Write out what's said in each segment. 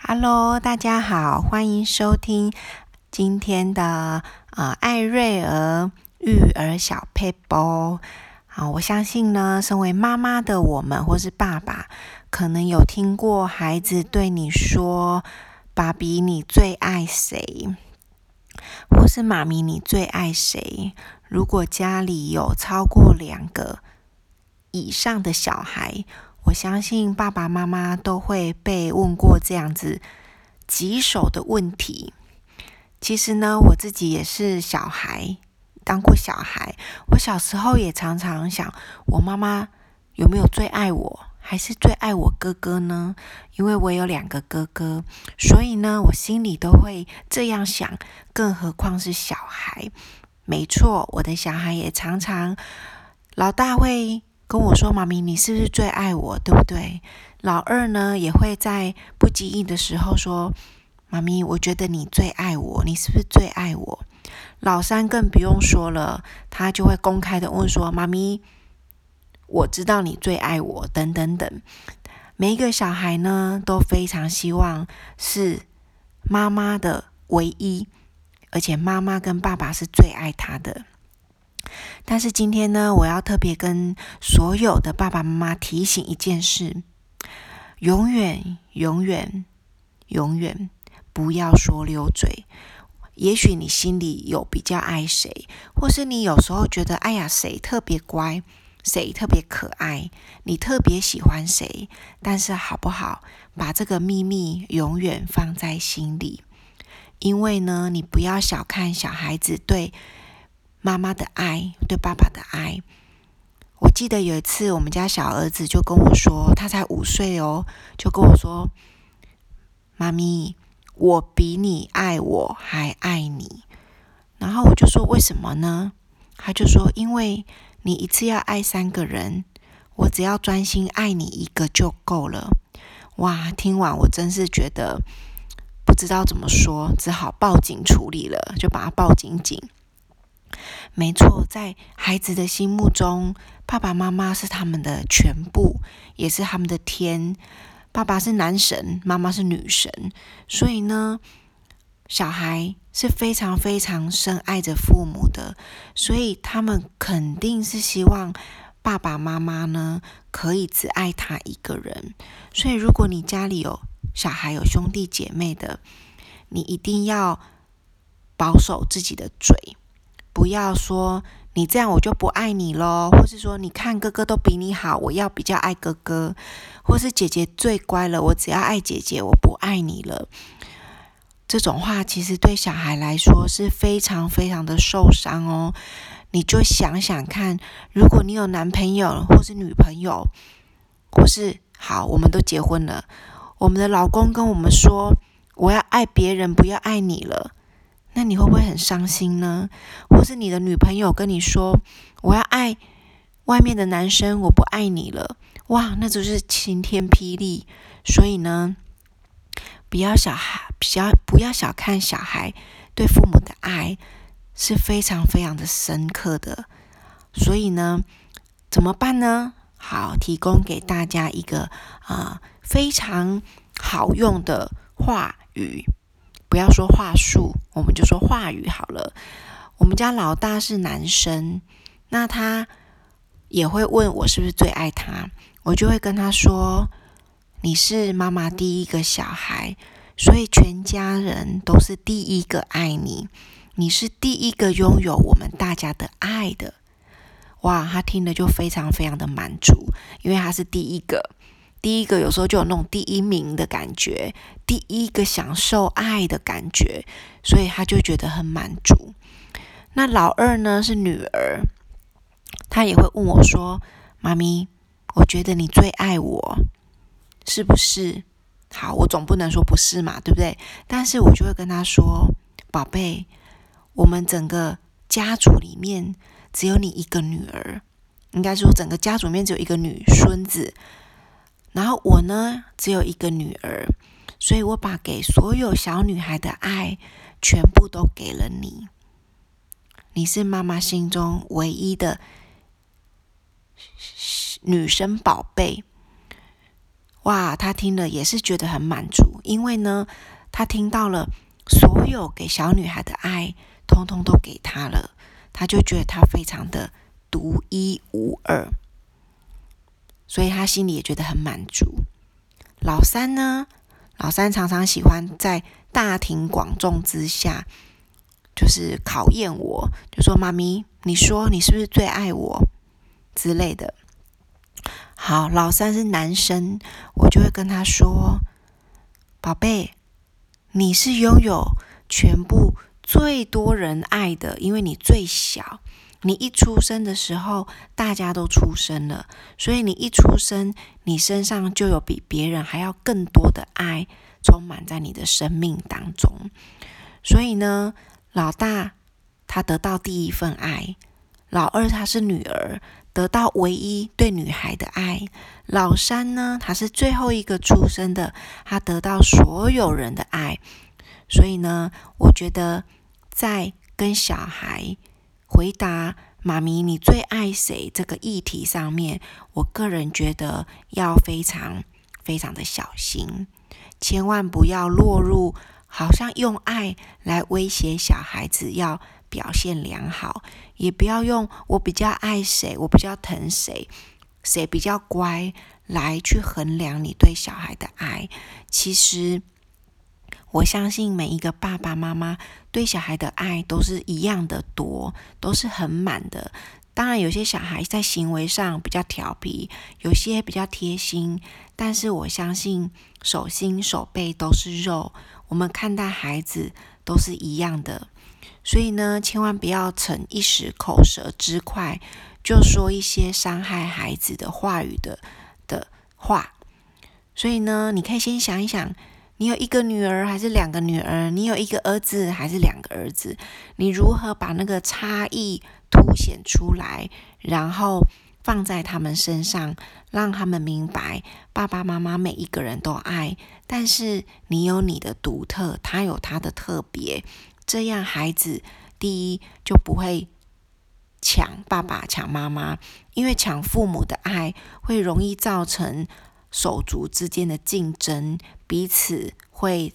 Hello，大家好，欢迎收听今天的呃艾瑞儿育儿小撇步。好，我相信呢，身为妈妈的我们或是爸爸，可能有听过孩子对你说：“爸比，你最爱谁？”或是“妈咪，你最爱谁？”如果家里有超过两个以上的小孩，我相信爸爸妈妈都会被问过这样子棘手的问题。其实呢，我自己也是小孩，当过小孩。我小时候也常常想，我妈妈有没有最爱我，还是最爱我哥哥呢？因为我有两个哥哥，所以呢，我心里都会这样想。更何况是小孩。没错，我的小孩也常常，老大会跟我说：“妈咪，你是不是最爱我？对不对？”老二呢，也会在不经意的时候说：“妈咪，我觉得你最爱我，你是不是最爱我？”老三更不用说了，他就会公开的问说：“妈咪，我知道你最爱我。”等等等。每一个小孩呢，都非常希望是妈妈的唯一。而且妈妈跟爸爸是最爱他的，但是今天呢，我要特别跟所有的爸爸妈妈提醒一件事：永远、永远、永远不要说溜嘴。也许你心里有比较爱谁，或是你有时候觉得，哎呀，谁特别乖，谁特别可爱，你特别喜欢谁，但是好不好，把这个秘密永远放在心里。因为呢，你不要小看小孩子对妈妈的爱，对爸爸的爱。我记得有一次，我们家小儿子就跟我说，他才五岁哦，就跟我说：“妈咪，我比你爱我还爱你。”然后我就说：“为什么呢？”他就说：“因为你一次要爱三个人，我只要专心爱你一个就够了。”哇，听完我真是觉得。不知道怎么说，只好报警处理了，就把他抱紧紧。没错，在孩子的心目中，爸爸妈妈是他们的全部，也是他们的天。爸爸是男神，妈妈是女神，所以呢，小孩是非常非常深爱着父母的，所以他们肯定是希望爸爸妈妈呢可以只爱他一个人。所以，如果你家里有小孩有兄弟姐妹的，你一定要保守自己的嘴，不要说你这样我就不爱你咯，或是说你看哥哥都比你好，我要比较爱哥哥，或是姐姐最乖了，我只要爱姐姐，我不爱你了。这种话其实对小孩来说是非常非常的受伤哦。你就想想看，如果你有男朋友或是女朋友，或是好，我们都结婚了。我们的老公跟我们说：“我要爱别人，不要爱你了。”那你会不会很伤心呢？或是你的女朋友跟你说：“我要爱外面的男生，我不爱你了。”哇，那就是晴天霹雳。所以呢，不要小孩，不要不要小看小孩对父母的爱是非常非常的深刻的。所以呢，怎么办呢？好，提供给大家一个啊。非常好用的话语，不要说话术，我们就说话语好了。我们家老大是男生，那他也会问我是不是最爱他，我就会跟他说：“你是妈妈第一个小孩，所以全家人都是第一个爱你，你是第一个拥有我们大家的爱的。”哇，他听了就非常非常的满足，因为他是第一个。第一个有时候就有那种第一名的感觉，第一个享受爱的感觉，所以他就觉得很满足。那老二呢是女儿，她也会问我说：“妈咪，我觉得你最爱我，是不是？”好，我总不能说不是嘛，对不对？但是我就会跟她说：“宝贝，我们整个家族里面只有你一个女儿，应该说整个家族里面只有一个女孙子。”然后我呢，只有一个女儿，所以我把给所有小女孩的爱，全部都给了你。你是妈妈心中唯一的女生宝贝。哇，他听了也是觉得很满足，因为呢，他听到了所有给小女孩的爱，通通都给他了，他就觉得他非常的独一无二，所以他心里也觉得很满足。老三呢，老三常常喜欢在大庭广众之下，就是考验我，就说：“妈咪，你说你是不是最爱我之类的？”好，老三是男生，我就会跟他说：“宝贝，你是拥有全部最多人爱的，因为你最小。你一出生的时候，大家都出生了，所以你一出生，你身上就有比别人还要更多的爱充满在你的生命当中。所以呢，老大他得到第一份爱，老二他是女儿。”得到唯一对女孩的爱，老三呢，他是最后一个出生的，他得到所有人的爱。所以呢，我觉得在跟小孩回答“妈咪，你最爱谁”这个议题上面，我个人觉得要非常非常的小心，千万不要落入好像用爱来威胁小孩子要。表现良好，也不要用我比较爱谁，我比较疼谁，谁比较乖来去衡量你对小孩的爱。其实，我相信每一个爸爸妈妈对小孩的爱都是一样的多，都是很满的。当然，有些小孩在行为上比较调皮，有些比较贴心，但是我相信手心手背都是肉，我们看待孩子都是一样的。所以呢，千万不要逞一时口舌之快，就说一些伤害孩子的话语的的话。所以呢，你可以先想一想，你有一个女儿还是两个女儿？你有一个儿子还是两个儿子？你如何把那个差异凸显出来，然后放在他们身上，让他们明白爸爸妈妈每一个人都爱，但是你有你的独特，他有他的特别。这样，孩子第一就不会抢爸爸、抢妈妈，因为抢父母的爱会容易造成手足之间的竞争，彼此会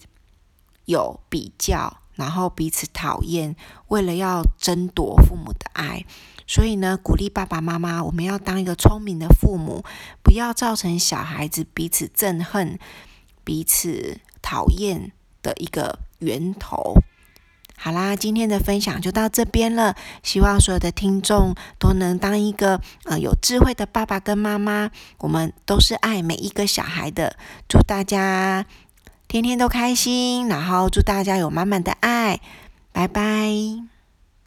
有比较，然后彼此讨厌，为了要争夺父母的爱。所以呢，鼓励爸爸妈妈，我们要当一个聪明的父母，不要造成小孩子彼此憎恨、彼此讨厌的一个源头。好啦，今天的分享就到这边了。希望所有的听众都能当一个呃有智慧的爸爸跟妈妈。我们都是爱每一个小孩的。祝大家天天都开心，然后祝大家有满满的爱。拜拜。